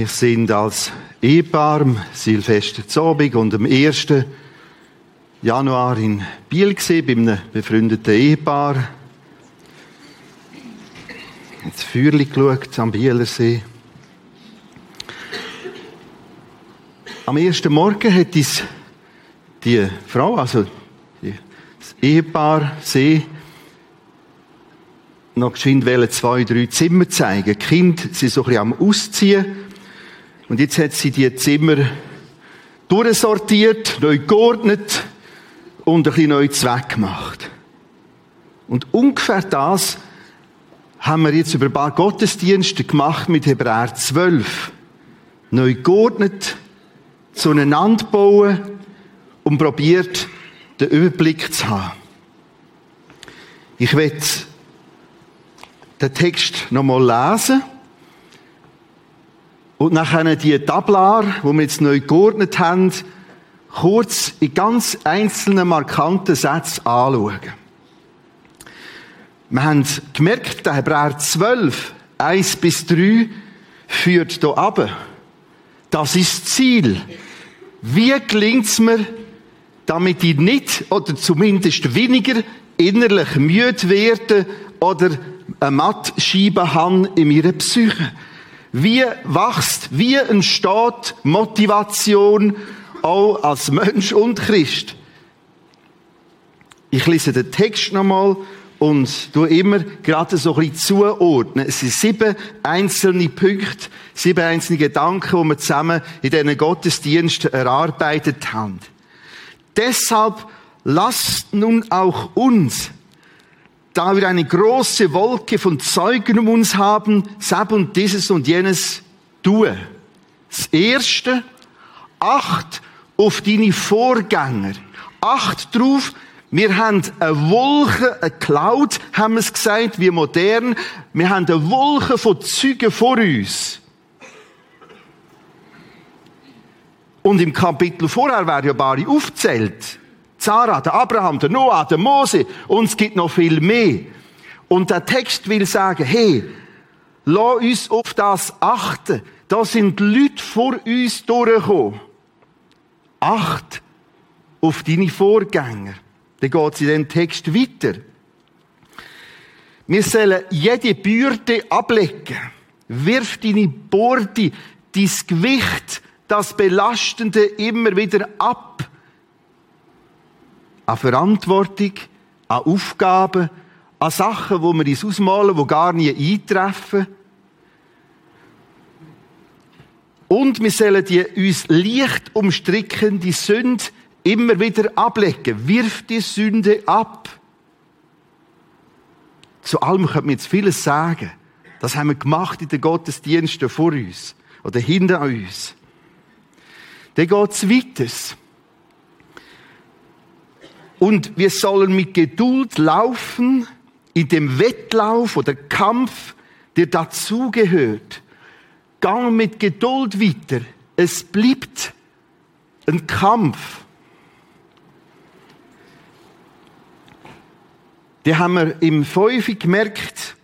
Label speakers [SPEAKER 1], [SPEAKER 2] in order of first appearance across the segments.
[SPEAKER 1] Wir sind als Ehepaar am Silvesterabend und am 1. Januar in Biel gesehen, bei einem befreundeten Ehepaar. Ins Feuerli geschaut am Bielersee. Am ersten Morgen hat uns die Frau, also das Ehepaar, See, noch geschwind zwei, drei Zimmer zeigen. Die Kinder sind so ein bisschen am Ausziehen. Und jetzt hat sie die Zimmer durchsortiert, neu geordnet und ein bisschen neu zweckgemacht. Und ungefähr das haben wir jetzt über ein paar Gottesdienste gemacht mit Hebräer 12. Neu geordnet, zueinander bauen und probiert, den Überblick zu haben. Ich werde den Text nochmal lesen und nachher die Tablar, wo wir jetzt neu geordnet haben, kurz in ganz einzelnen markanten Sätzen anschauen. Wir haben gemerkt, der Hebräer 12, 1 bis 3, führt hier ab. Das ist das Ziel. Wie gelingt es mir, damit ich nicht oder zumindest weniger innerlich müde werde oder eine Mattscheibe habe in meiner Psyche? Wie wächst, wie entsteht Motivation auch als Mensch und Christ? Ich lese den Text nochmal und du immer gerade so ein bisschen zuordnen. Es sind sieben einzelne Punkte, sieben einzelne Gedanken, die wir zusammen in diesen Gottesdiensten erarbeitet haben. Deshalb lasst nun auch uns da wir eine große Wolke von Zeugen um uns haben, Sab und dieses und jenes tue. Das erste, acht auf deine Vorgänger. Acht drauf, wir haben eine Wolke, eine Cloud, haben wir es gesagt, wie modern. Wir haben eine Wolke von Zeugen vor uns. Und im Kapitel vorher werden ja Bari aufzählt. Sarah, der Abraham, der Noah, der Mose und es gibt noch viel mehr. Und der Text will sagen, hey, lass uns auf das achten. Da sind Leute vor uns durchgekommen. Acht auf deine Vorgänger. Dann geht es in dem Text weiter. Wir sollen jede Bürde ablegen. Wirf deine Borde, dein Gewicht, das Belastende immer wieder ab an Verantwortung, an Aufgaben, an Sachen, wo wir uns ausmalen, die gar nie eintreffen. Und wir sollen die uns leicht umstrickende Sünde immer wieder ablegen. Wirf die Sünde ab. Zu allem könnte man jetzt vieles sagen. Das haben wir gemacht in den Gottesdiensten vor uns oder hinter uns. Dann geht es weiter. Und wir sollen mit Geduld laufen in dem Wettlauf oder Kampf, der dazugehört. Gang mit Geduld weiter. Es bleibt ein Kampf. Da haben wir im Fünfe gemerkt,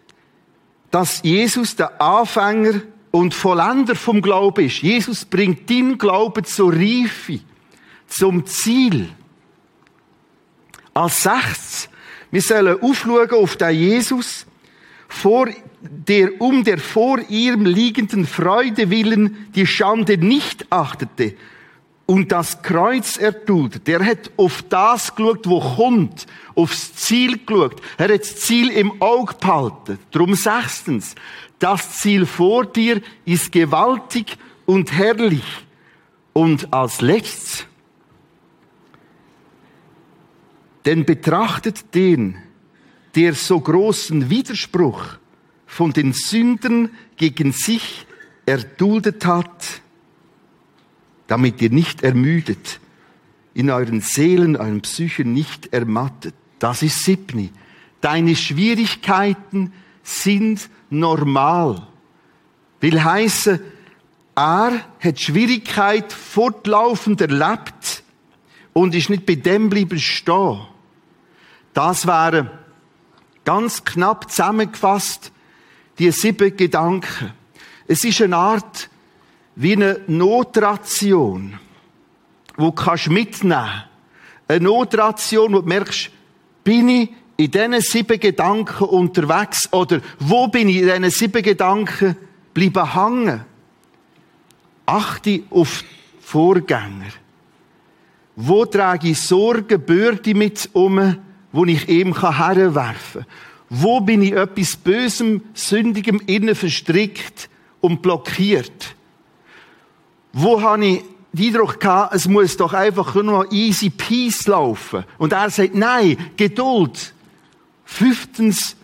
[SPEAKER 1] dass Jesus der Anfänger und Vollender vom Glauben ist. Jesus bringt den Glauben zur Reife, zum Ziel. Als sechstes, wir sollen aufschauen auf den Jesus, vor der um der vor ihrem liegenden Freude willen die Schande nicht achtete und das Kreuz erduldet. Der hat auf das geschaut, wo kommt, aufs Ziel geschaut. Er hat das Ziel im Auge behalten. Drum sechstens, das Ziel vor dir ist gewaltig und herrlich. Und als letztes, Denn betrachtet den, der so großen Widerspruch von den Sündern gegen sich erduldet hat, damit ihr nicht ermüdet, in euren Seelen, euren Psychen nicht ermattet. Das ist Sipni. Deine Schwierigkeiten sind normal. Will heißen, er hat Schwierigkeit fortlaufend erlebt und ist nicht bei dem bleiben stehen. Das wären ganz knapp zusammengefasst die sieben Gedanken. Es ist eine Art wie eine Notration, wo kannst mitnehmen. Eine Notration, wo du merkst, bin ich in diesen sieben Gedanken unterwegs oder wo bin ich in diesen sieben Gedanken bleiben hängen? Achte auf Vorgänger. Wo trage ich Sorgen, Bürde mit um, wo ich ihm herwerfen kann? Wo bin ich etwas Bösem, Sündigem innen verstrickt und blockiert? Wo habe ich den Eindruck gehabt, es muss doch einfach nur noch easy peace laufen? Und er sagt, nein, Geduld. Fünftens,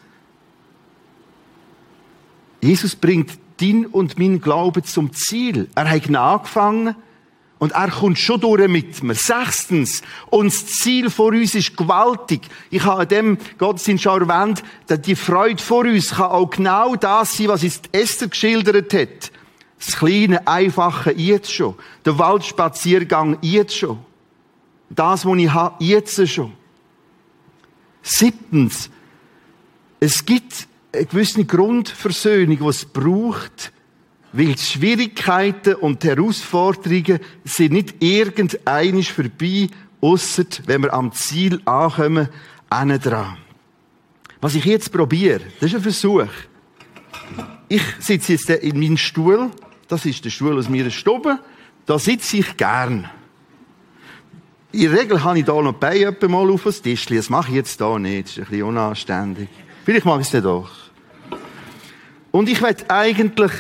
[SPEAKER 1] Jesus bringt dein und mein Glaube zum Ziel. Er hat angefangen und er kommt schon durch mit mir. Sechstens, unser Ziel vor uns ist gewaltig. Ich habe an dem Gottesdienst schon erwähnt, dass die Freude vor uns kann auch genau das sein, was jetzt Esther geschildert hat. Das kleine, einfache jetzt schon. Der Waldspaziergang jetzt schon. Das, was ich habe, jetzt schon. Siebtens, es gibt eine gewisse Grundversöhnung, die es braucht, weil die Schwierigkeiten und die Herausforderungen sind nicht irgendeinisch vorbei, ausser wenn wir am Ziel ankommen, dran. Was ich jetzt probiere, das ist ein Versuch. Ich sitze jetzt in meinem Stuhl, das ist der Stuhl aus meiner Stube, da sitze ich gern. In der Regel habe ich da noch bei mal auf das Tischchen. Das mache ich jetzt da nicht. Das ist ein bisschen unanständig. Vielleicht mache ich es dann doch. Und ich werde eigentlich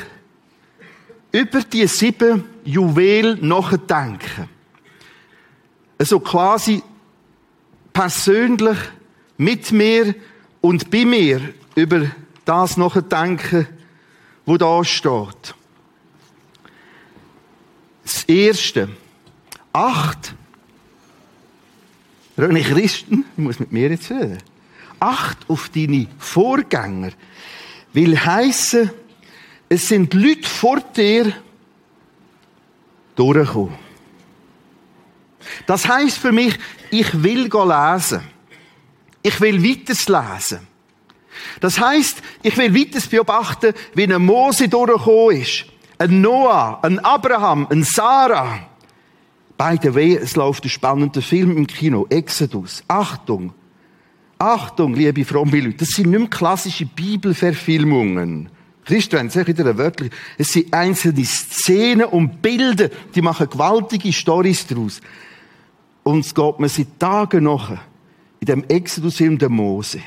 [SPEAKER 1] über die sieben Juwel nachdenken. Also quasi persönlich mit mir und bei mir über das nachdenken, wo da steht. Das erste. Acht. René Christen, ich muss mit mir jetzt reden. Acht auf deine Vorgänger. Will heißen, es sind Leute vor dir durchgekommen. Das heißt für mich, ich will lesen. Ich will weiterlesen. Das heißt, ich will weiter beobachten, wie ein Mose durchgekommen ist. Ein Noah, ein Abraham, ein Sarah. By the way, es läuft ein spannender Film im Kino, Exodus. Achtung. Achtung, liebe fromme Leute, das sind nicht mehr klassische Bibelverfilmungen. Christen sich wieder wörtlich. Es sind einzelne Szenen und Bilder, die machen gewaltige Stories daraus. Und es geht mir seit Tagen nach in dem Exodus-Film der Mose.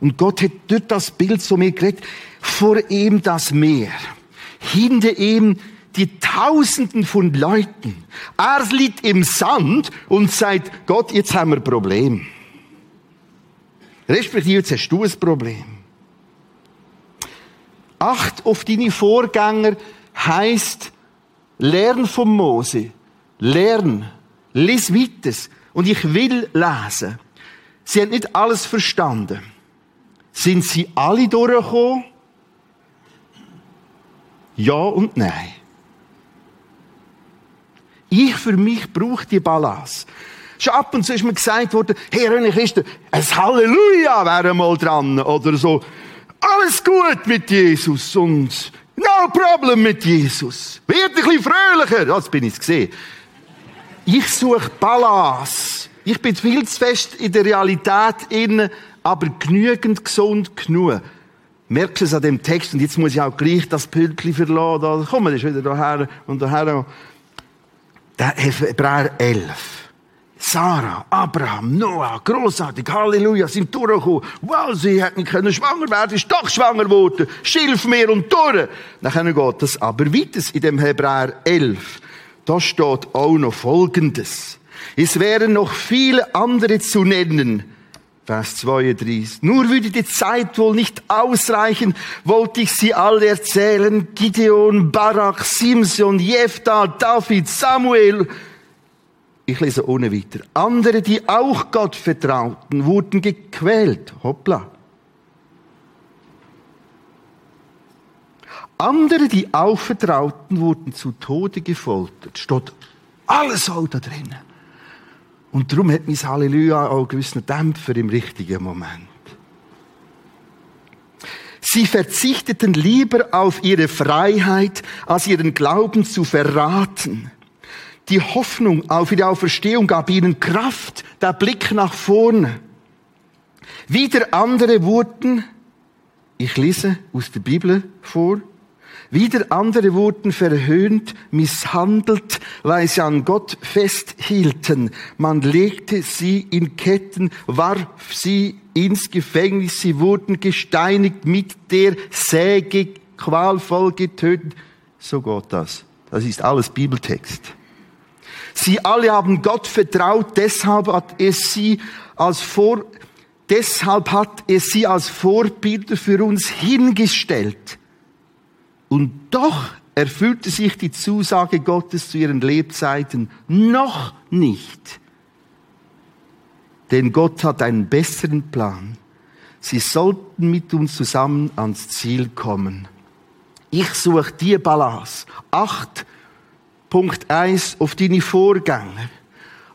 [SPEAKER 1] Und Gott hat durch das Bild zu mir geredet, vor ihm das Meer, hinter ihm die Tausenden von Leuten. Er liegt im Sand und sagt, Gott, jetzt haben wir ein Problem. Respektive, jetzt hast du ein Problem. Acht auf deine Vorgänger heißt, lern vom Mose. Lern. Lies weiter. Und ich will lesen. Sie haben nicht alles verstanden. Sind sie alle durchgekommen? Ja und nein. Ich für mich brauche die Balance. Schon ab und zu ist mir gesagt worden, hey René Christen, ein Halleluja wäre mal dran. Oder so, alles gut mit Jesus und no problem mit Jesus. Wird ein bisschen fröhlicher. Das bin ich gesehen. Ich suche Balance. Ich bin viel zu fest in der Realität inne, aber genügend gesund genug. Merkst du es an dem Text? Und jetzt muss ich auch gleich das Pünktchen verlassen. Da kommen wir wieder daher und daher. Der Hebräer 11. Sarah, Abraham, Noah, großartig, Halleluja, sind durchgekommen. Wow, sie hätten können schwanger werden, ist doch schwanger geworden. Schilfmeer und durch. Dann geht das aber weiter in dem Hebräer 11. Da steht auch noch Folgendes. Es wären noch viele andere zu nennen. Vers 32. Nur würde die Zeit wohl nicht ausreichen, wollte ich sie alle erzählen. Gideon, Barak, Simson, Jephthah, David, Samuel, ich lese ohne weiter. Andere, die auch Gott vertrauten, wurden gequält. Hoppla. Andere, die auch vertrauten, wurden zu Tode gefoltert. Steht alles auch da drinnen. Und darum hat mein Halleluja auch einen gewissen Dämpfer im richtigen Moment. Sie verzichteten lieber auf ihre Freiheit, als ihren Glauben zu verraten. Die Hoffnung auf ihre Auferstehung gab ihnen Kraft, der Blick nach vorne. Wieder andere wurden, ich lese aus der Bibel vor, wieder andere wurden verhöhnt, misshandelt, weil sie an Gott festhielten. Man legte sie in Ketten, warf sie ins Gefängnis, sie wurden gesteinigt, mit der Säge qualvoll getötet. So geht das. Das ist alles Bibeltext. Sie alle haben Gott vertraut, deshalb hat es sie als Vor, deshalb hat es sie als Vorbilder für uns hingestellt. Und doch erfüllte sich die Zusage Gottes zu ihren Lebzeiten noch nicht. Denn Gott hat einen besseren Plan. Sie sollten mit uns zusammen ans Ziel kommen. Ich suche die Balance. Acht, Punkt eins auf deine Vorgänger.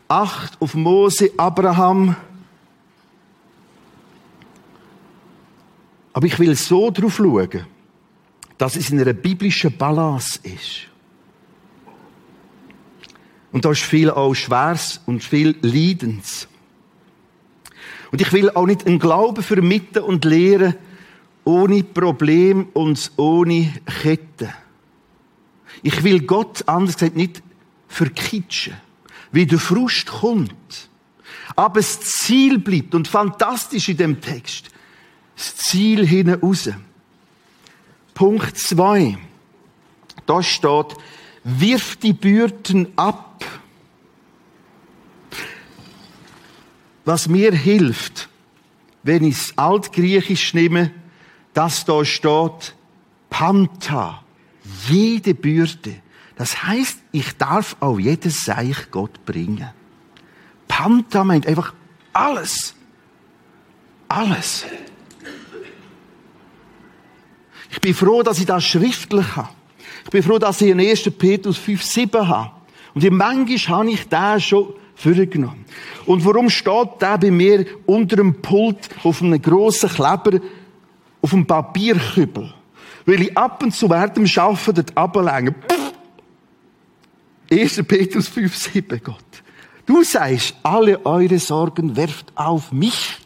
[SPEAKER 1] Acht auf Mose, Abraham. Aber ich will so drauf schauen dass es in einer biblischen Balance ist. Und da ist viel auch Schweres und viel Leidens. Und ich will auch nicht einen Glauben vermitteln und lehren ohne Problem und ohne Kette. Ich will Gott, anders gesagt, nicht verkitschen, wie der Frust kommt. Aber das Ziel bleibt und fantastisch in dem Text. Das Ziel hinaus. Punkt 2. Da steht, wirf die Bürden ab. Was mir hilft, wenn ich es altgriechisch nehme, das da steht, Panta, jede Bürde. Das heißt, ich darf auch jedes Seich Gott bringen. Panta meint einfach alles. Alles. Ich bin froh, dass ich das schriftlich habe. Ich bin froh, dass ich in 1. Petrus 5, 7 habe. Und in manchmal habe ich den schon vorgenommen. Und warum steht der bei mir unter dem Pult auf einem grossen Kleber auf einem Papierkübel? Weil ich ab und zu während dem Arbeiten dort ablenke. 1. Petrus 5, 7, Gott. Du sagst, alle eure Sorgen werft auf mich.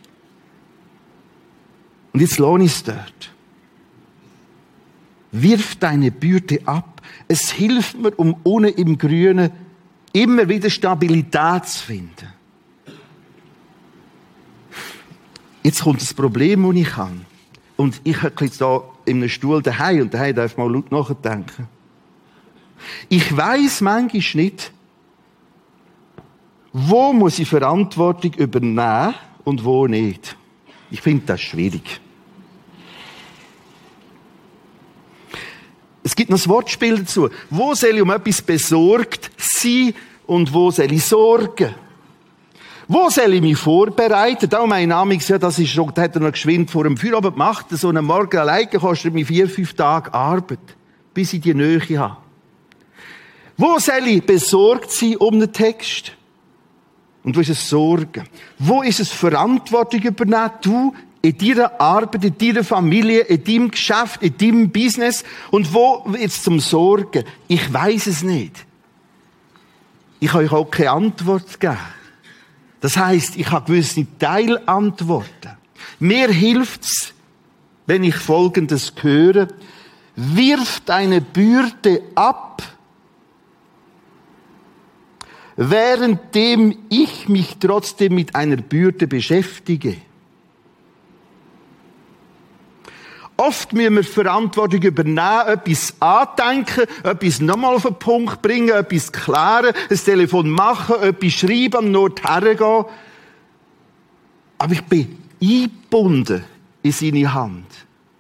[SPEAKER 1] Und jetzt lohne ich es dort. Wirf deine Bürde ab. Es hilft mir, um ohne im Grünen immer wieder Stabilität zu finden. Jetzt kommt das Problem, das ich habe. Und ich habe jetzt da in einem Stuhl daheim und daheim darf man laut nachdenken. Ich weiß manchmal nicht, wo muss ich Verantwortung übernehmen und wo nicht. Ich finde das schwierig. Es gibt noch ein Wortspiel dazu. Wo soll ich um etwas besorgt sein und wo soll ich sorgen? Wo soll ich mich vorbereiten? Da mein Name ja, das ist schon, da hat er noch geschwind vor dem Feierabend gemacht. So einen Morgen alleine kostet mich vier, fünf Tage Arbeit, bis ich die Nähe habe. Wo soll ich besorgt sein um den Text? Und wo ist es Sorgen? Wo ist es Verantwortung übernehmen? Du, in deiner Arbeit, in deiner Familie, in deinem Geschäft, in deinem Business und wo jetzt zum Sorgen? Ich weiß es nicht. Ich kann euch auch keine Antwort geben. Das heißt, ich habe gewisse Teilantworten. Mir hilft's, wenn ich Folgendes höre. Wirf deine Bürde ab, währenddem ich mich trotzdem mit einer Bürde beschäftige. Oft müssen wir Verantwortung übernehmen, etwas andenken, etwas nochmal auf den Punkt bringen, etwas klären, ein Telefon machen, etwas schreiben, am Nord hergehen. Aber ich bin eingebunden in seine Hand.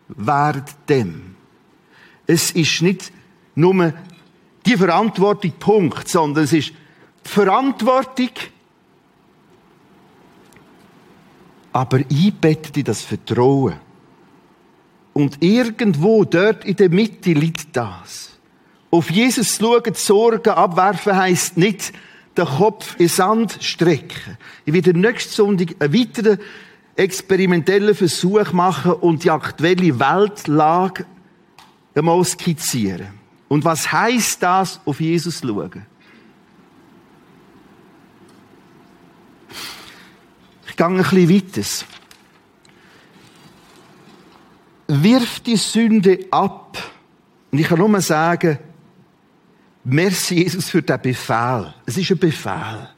[SPEAKER 1] Während dem. Es ist nicht nur die Verantwortung, Punkt, sondern es ist die Verantwortung, aber einbettet in das Vertrauen. Und irgendwo dort in der Mitte liegt das. Auf Jesus schauen, Sorgen abwerfen heisst nicht, den Kopf in Sand strecken. Ich werde nächste Sonntag einen weiteren experimentellen Versuch machen und die aktuelle Weltlage einmal skizzieren. Und was heißt das, auf Jesus schauen? Ich gehe ein bisschen weiter. Wirf die Sünde ab. Und ich kann nur sagen, merci Jesus für den Befehl. Es ist ein Befehl.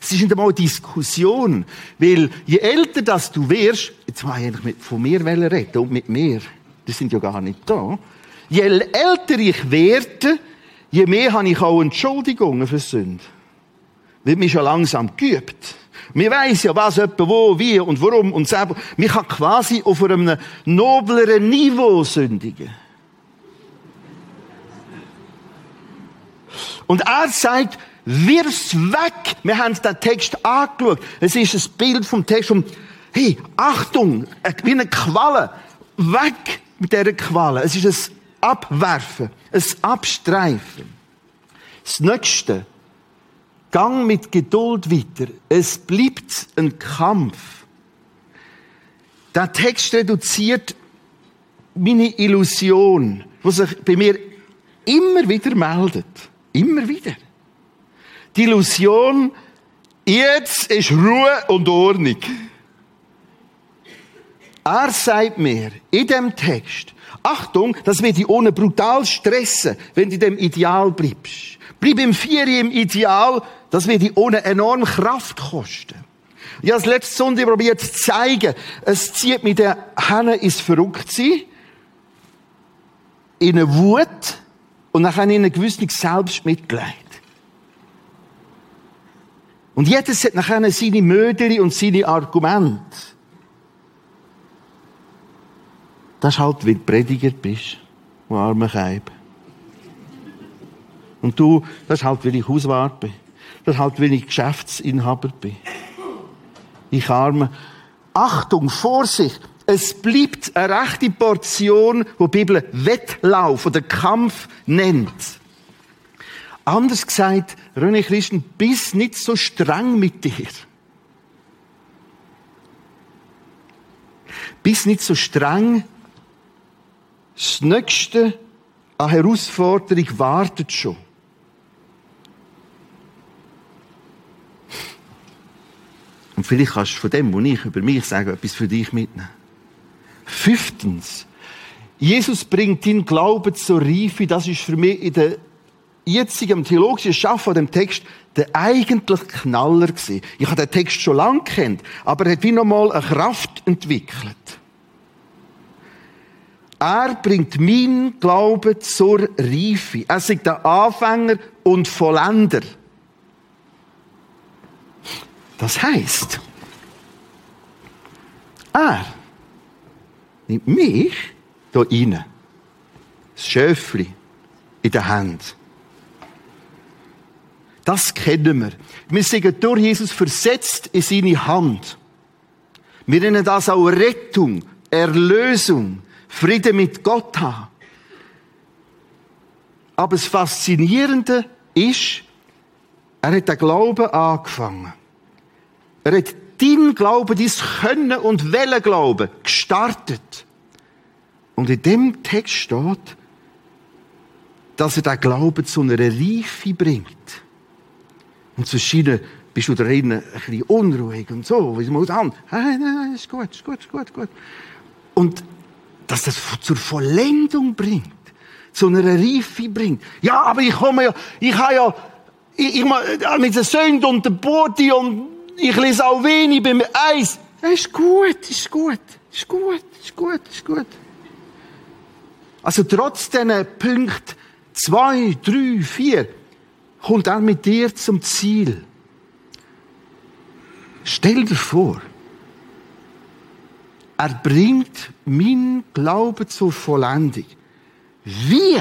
[SPEAKER 1] Es ist nicht einmal eine Diskussion. Weil je älter das du wirst, jetzt war ich eigentlich von mir reden und mit mir. Die sind ja gar nicht da. Je älter ich werde, je mehr habe ich auch Entschuldigungen für Sünde. Wird mich schon langsam geübt. Wir weiss ja, was jemand wo, wie und warum und selber. Wir kann quasi auf einem nobleren Niveau sündigen. Und er sagt, wirf's weg. Wir haben den Text angeschaut. Es ist ein Bild vom Text um, hey, Achtung, wie eine Qualle. Weg mit dieser Qualle. Es ist ein Abwerfen, ein Abstreifen. Das Nächste, Gang mit Geduld weiter. Es bleibt ein Kampf. Der Text reduziert meine Illusion, die sich bei mir immer wieder meldet. Immer wieder. Die Illusion, jetzt ist Ruhe und Ordnung. Er sagt mir in dem Text, Achtung, das wird dich ohne brutal stressen, wenn du dem Ideal bleibst. Bleib im Vieri im Ideal, das wird dich ohne enorme Kraft kosten. Ich habe das letzte Sonntag probiert zu zeigen, es zieht mit der Henne ins Verrücktsein, in eine Wut und dann in ein gewisses Selbstmitleid. Und jedes hat nachher seine Möderi und seine Argumente. Das ist halt, weil du Prediger bist, du armer Keib. Und du, das ist halt, weil ich Hauswart bin. Das ist halt, weil ich Geschäftsinhaber bin. Ich arme. Achtung, Vorsicht! Es bleibt eine rechte Portion, wo die Bibel Wettlauf oder Kampf nennt. Anders gesagt, René Christen, bist nicht so streng mit dir. Bist nicht so streng. Das Nächste an Herausforderung wartet schon. Und vielleicht kannst du von dem, was ich über mich sage, etwas für dich mitnehmen. Fünftens. Jesus bringt den Glauben zur Reife. Das ist für mich in der jetzigen theologischen Schaffen von dem Text der eigentliche Knaller gewesen. Ich habe den Text schon lange kennt, aber er hat wie nochmal eine Kraft entwickelt. Er bringt mein Glauben zur Reife. Er ist der Anfänger und Vollender. Das heißt, er nimmt mich hier rein, das Schöfli in der Hand. Das kennen wir. Wir sind durch Jesus versetzt in seine Hand. Wir nennen das auch Rettung, Erlösung, Friede mit Gott haben. Aber das Faszinierende ist, er hat den Glauben angefangen. Er hat dein Glauben, dein Können und Welle Glauben gestartet. Und in dem Text steht, dass er den Glauben zu einer Reife bringt. Und zu scheinen, bist du drinnen ein bisschen unruhig und so, wie man an. Hey, nein, ist gut, ist gut, ist gut, gut. Und dass das zur Vollendung bringt, zu einer Reife bringt. Ja, aber ich komme ja, ich habe ja, ich, ich mit der Sünde und der Body und ich lese auch wenig beim Eis. Das ist gut, ist gut, ist gut, ist gut, ist gut. Also trotz diesen Punkten zwei, drei, vier kommt er mit dir zum Ziel. Stell dir vor, er bringt mein Glauben zur Vollendung. Wie?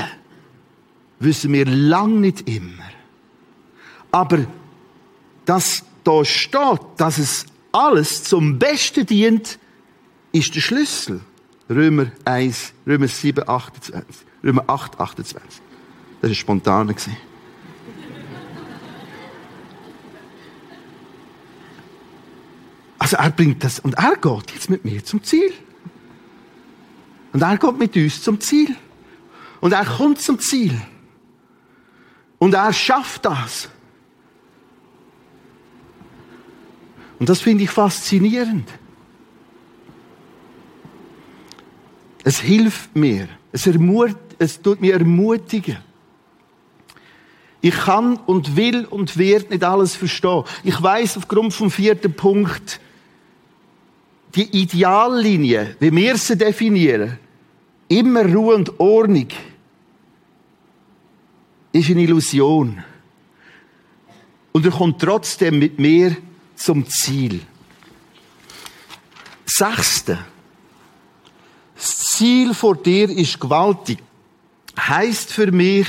[SPEAKER 1] Wissen wir lang nicht immer. Aber dass da steht, dass es alles zum Besten dient, ist der Schlüssel. Römer 1, Römer 7, 28. Römer 8, 28. Das war spontan. Also er bringt das, und er geht jetzt mit mir zum Ziel. Und er geht mit uns zum Ziel. Und er kommt zum Ziel. Und er schafft das. Und das finde ich faszinierend. Es hilft mir. Es, ermut, es tut mir ermutigen. Ich kann und will und werde nicht alles verstehen. Ich weiß aufgrund vom vierten Punkt, die Ideallinie, wie wir sie definieren, immer Ruhe und Ordnung, ist eine Illusion. Und er kommt trotzdem mit mir zum Ziel. Sechste. Das Ziel vor dir ist gewaltig. Heißt für mich,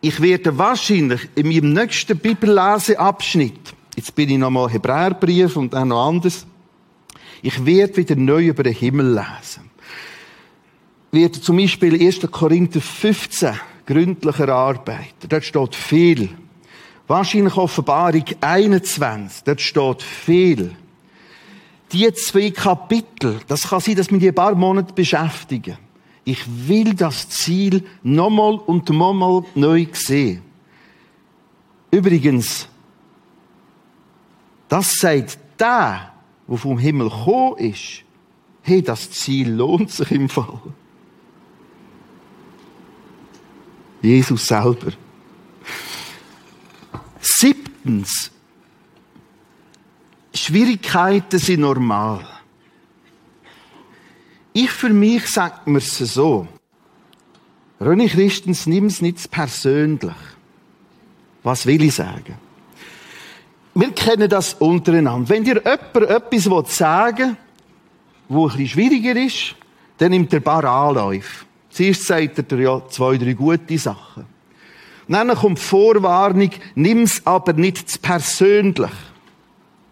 [SPEAKER 1] ich werde wahrscheinlich in meinem nächsten Bibelleseabschnitt, jetzt bin ich nochmal Hebräerbrief und auch noch anders, ich werde wieder neu über den Himmel lesen. Ich werde zum Beispiel 1. Korinther 15 gründlicher arbeiten. Dort steht viel. Wahrscheinlich Offenbarung 21, dort steht viel. Die zwei Kapitel, das kann sein, dass wir die ein paar Monate beschäftigen. Ich will das Ziel nochmal und nochmal neu sehen. Übrigens, das sagt der, der vom Himmel gekommen ist, hey, das Ziel lohnt sich im Fall. Jesus selber. Siebtens. Schwierigkeiten sind normal. Ich für mich sage mir es so. René Christens, nimm es nicht persönlich. Was will ich sagen? Wir kennen das untereinander. Wenn dir jemand etwas sagen will, wo ein bisschen schwieriger ist, dann nimmt er ein paar Anläufe. Zuerst sagt er dir ja zwei, drei gute Sachen. Dann kommt die Vorwarnung, nimm's aber nicht zu persönlich.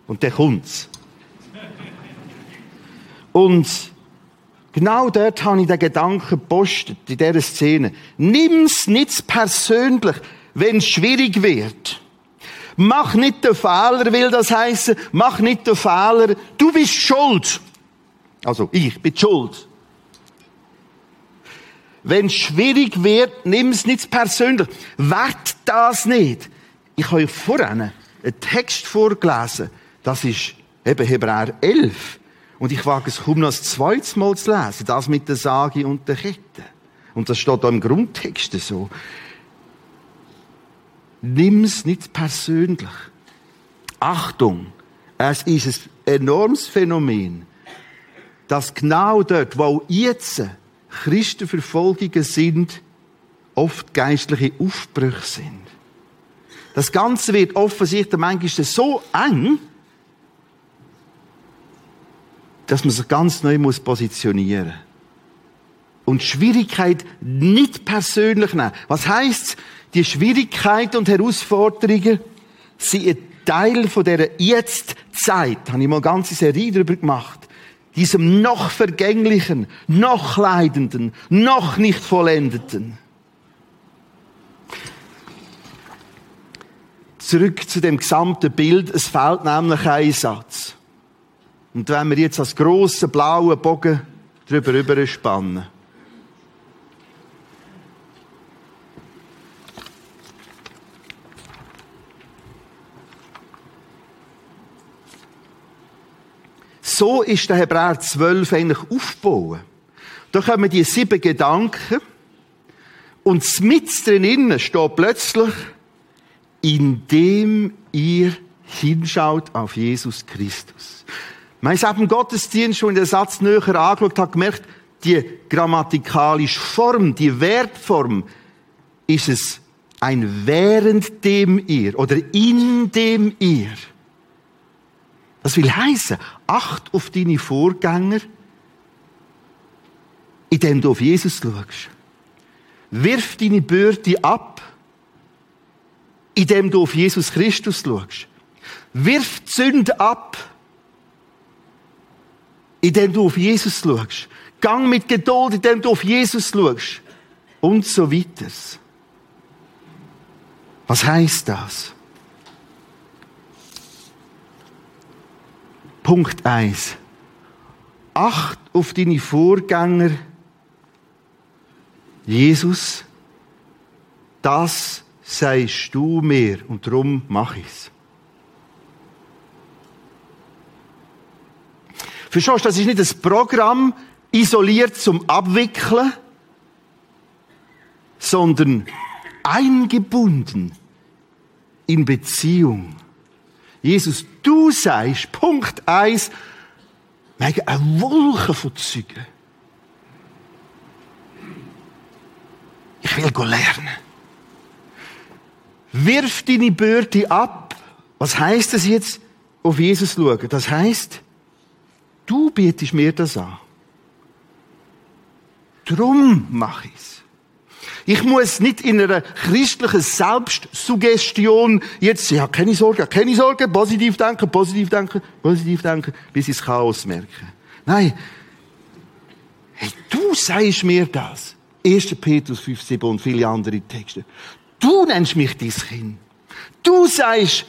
[SPEAKER 1] Und dann kommt's. Und genau dort habe ich den Gedanken gepostet, in dieser Szene. Nimm's nicht zu persönlich, wenn es schwierig wird. Mach nicht den Fehler, will das heißen, mach nicht den Fehler, du bist schuld. Also, ich bin schuld. Wenn es schwierig wird, nimm es nicht persönlich. Wert das nicht. Ich habe euch vorhin einen Text vorgelesen. Das ist eben Hebräer 11. Und ich wage es kaum noch das zweite Mal zu lesen. Das mit der Sage und der Kette. Und das steht da im Grundtext so. Nimm es nicht persönlich. Achtung! Es ist ein enormes Phänomen, dass genau dort, wo jetzt Christenverfolgungen sind, oft geistliche Aufbrüche sind. Das Ganze wird offensichtlich manchmal so eng, dass man sich ganz neu muss positionieren und Schwierigkeit nicht persönlich nehmen. Was heißt, die Schwierigkeiten und Herausforderungen sind ein Teil von dieser Jetzt-Zeit. Da habe ich mal eine ganze Serie darüber gemacht diesem noch vergänglichen, noch leidenden, noch nicht vollendeten. Zurück zu dem gesamten Bild. Es fehlt nämlich ein Satz. Und wenn wir jetzt als grossen blauen Bogen drüber überspannen. So ist der Hebräer 12 eigentlich aufgebaut. Da kommen die sieben Gedanken und mit drinnen steht plötzlich, indem ihr hinschaut auf Jesus Christus. Man ist im Gottesdienst schon in den Satz näher angeschaut, hat gemerkt, die grammatikalische Form, die Wertform, ist es ein während dem ihr oder in dem ihr. Das will heißen, acht auf deine Vorgänger, indem du auf Jesus schaust. Wirf deine Bürde ab, indem du auf Jesus Christus schaust. Wirf die Sünde ab, indem du auf Jesus schaust. Gang mit Geduld, indem du auf Jesus schaust. Und so weiter. Was heißt das? Punkt eins: Acht auf deine Vorgänger. Jesus, das sagst du mir und darum mach ich's. Verstehst du, das ist nicht ein Programm isoliert zum Abwickeln, sondern eingebunden in Beziehung. Jesus, du sagst, Punkt eins, wegen eine Wolke von Zeugen. Ich will lernen. Wirf deine Bürde ab. Was heißt das jetzt? Auf Jesus schauen. Das heißt, du bietest mir das an. Drum mache ich's. Ich muss nicht in einer christlichen Selbstsuggestion jetzt, ja, keine Sorge, keine Sorge, positiv denken, positiv denken, positiv denken, bis ich das Chaos merke. Nein. Hey, du sagst mir das. 1. Petrus 5, 7 und viele andere Texte. Du nennst mich dein Kind. Du sagst,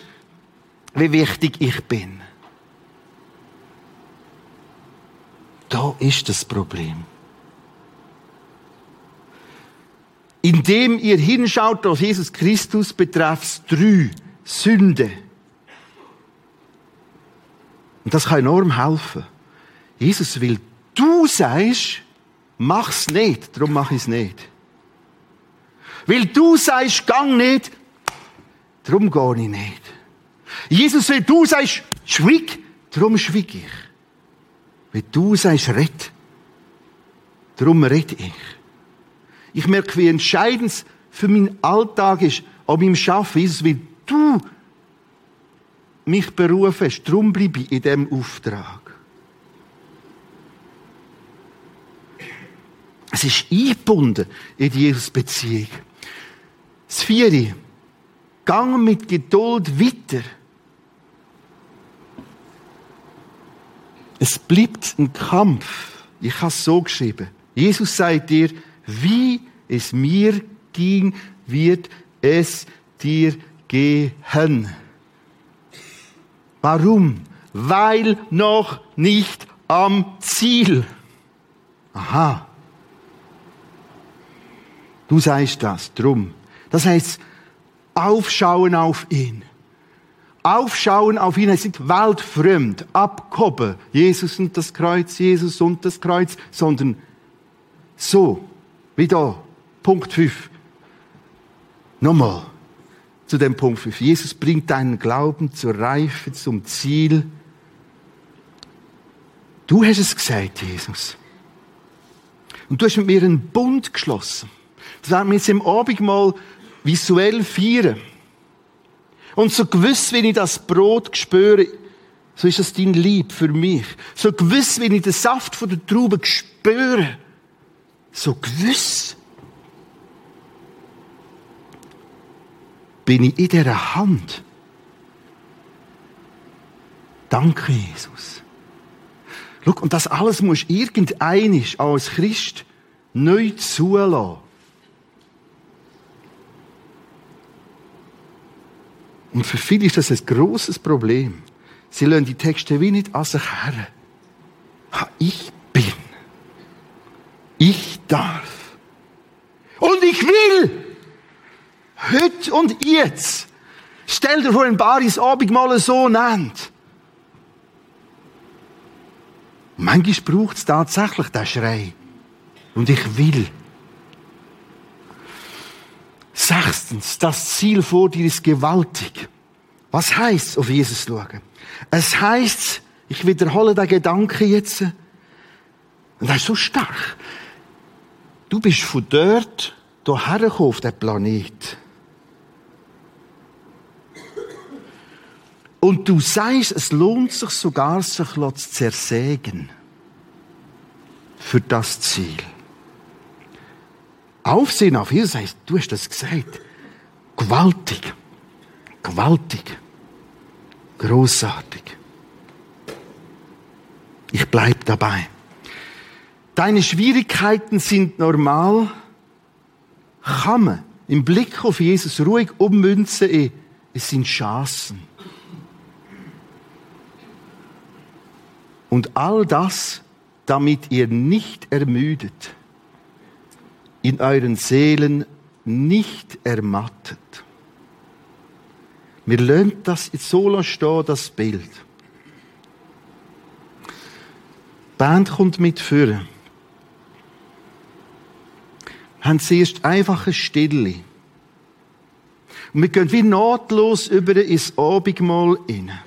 [SPEAKER 1] wie wichtig ich bin. Da ist das Problem. Indem ihr hinschaut auf Jesus Christus betreffs drei Sünde. Und das kann enorm helfen. Jesus will, du sagst, mach's nicht, darum mach ich's nicht. Weil du sagst, gang nicht, darum gehe ich nicht. Jesus will, du sagst, schwieg, darum schwieg ich. Weil du sagst, red, darum red ich. Ich merke, wie entscheidend es für meinen Alltag ist, ob im Schaffen, Jesus will, du mich berufen hast, darum bleibe ich in diesem Auftrag. Es ist eingebunden in die Jesus-Beziehung. Das Vieri. Gang mit Geduld weiter. Es bleibt ein Kampf. Ich habe es so geschrieben. Jesus sagt dir, wie es mir ging, wird es dir gehen. Warum? Weil noch nicht am Ziel. Aha. Du sagst das, drum. Das heißt, aufschauen auf ihn. Aufschauen auf ihn, er ist weltfremd, abgehoben. Jesus und das Kreuz, Jesus und das Kreuz, sondern so, wie da, Punkt 5. Nochmal zu dem Punkt 5. Jesus bringt deinen Glauben zur Reife, zum Ziel. Du hast es gesagt, Jesus. Und du hast mit mir einen Bund geschlossen. Das werden wir jetzt im Abendmahl visuell feiern. Und so gewiss, wenn ich das Brot spüre, so ist das dein Lieb für mich. So gewiss, wenn ich den Saft von der Traube spüre, so gewiss bin ich in dieser Hand. Danke, Jesus. Schau, und das alles muss irgendeinisch als Christ neu zulassen. Und für viele ist das ein großes Problem. Sie lassen die Texte wie nicht an sich her. Ich darf. Und ich will. Heute und jetzt. Stell dir vor, ein Baris Abendmahl so nennt. Manchmal braucht es tatsächlich den Schrei. Und ich will. Sechstens, das Ziel vor dir ist gewaltig. Was heißt auf Jesus schauen? Es heißt, ich wiederhole den Gedanken jetzt, und das ist so stark. Du bist von dort hierher gekommen auf den Planet. Und du sagst, es lohnt sich sogar, sich zu zersägen. Für das Ziel. Aufsehen auf Jesus heißt, du hast das gesagt. Gewaltig. Gewaltig. Großartig. Ich bleib dabei. Deine Schwierigkeiten sind normal. Kann man im Blick auf Jesus ruhig ummünzen, es sind Chancen. Und all das, damit ihr nicht ermüdet, in euren Seelen nicht ermattet. Wir lernen das in Solo stehen, das Bild. Die Band kommt mit führen. Haben zuerst einfache Stille. Und wir gehen wie notlos über ins Abendmahl hinein.